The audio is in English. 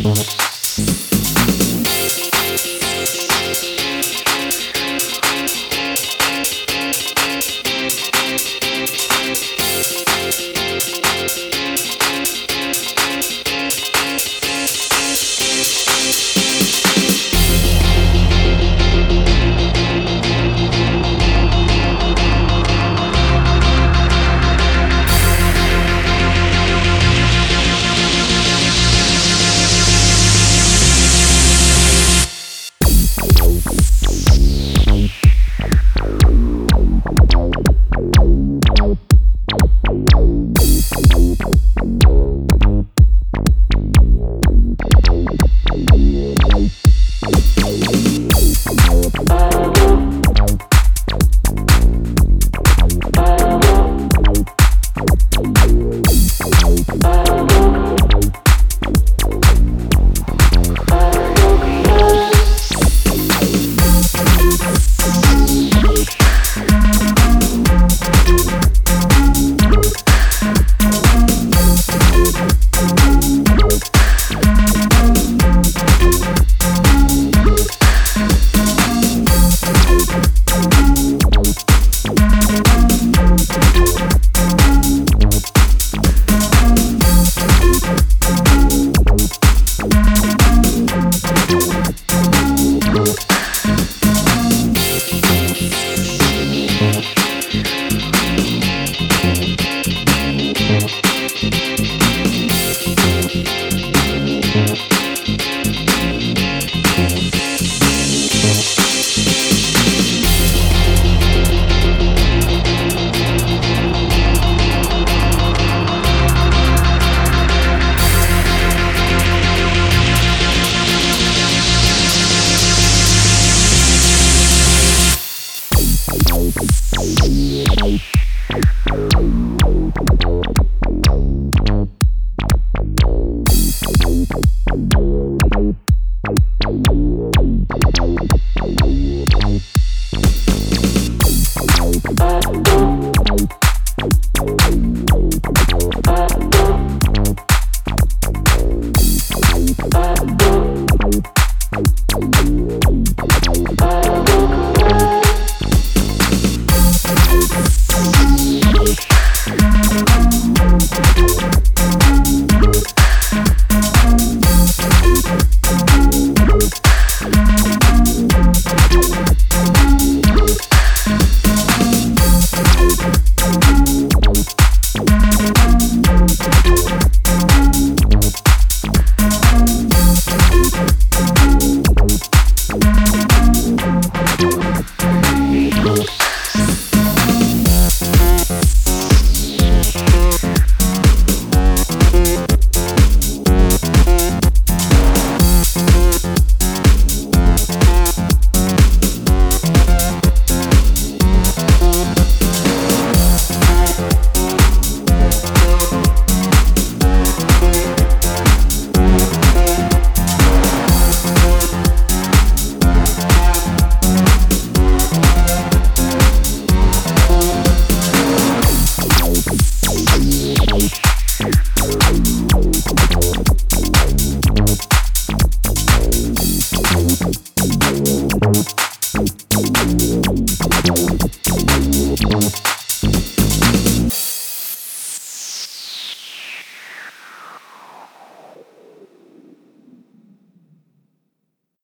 Thank life.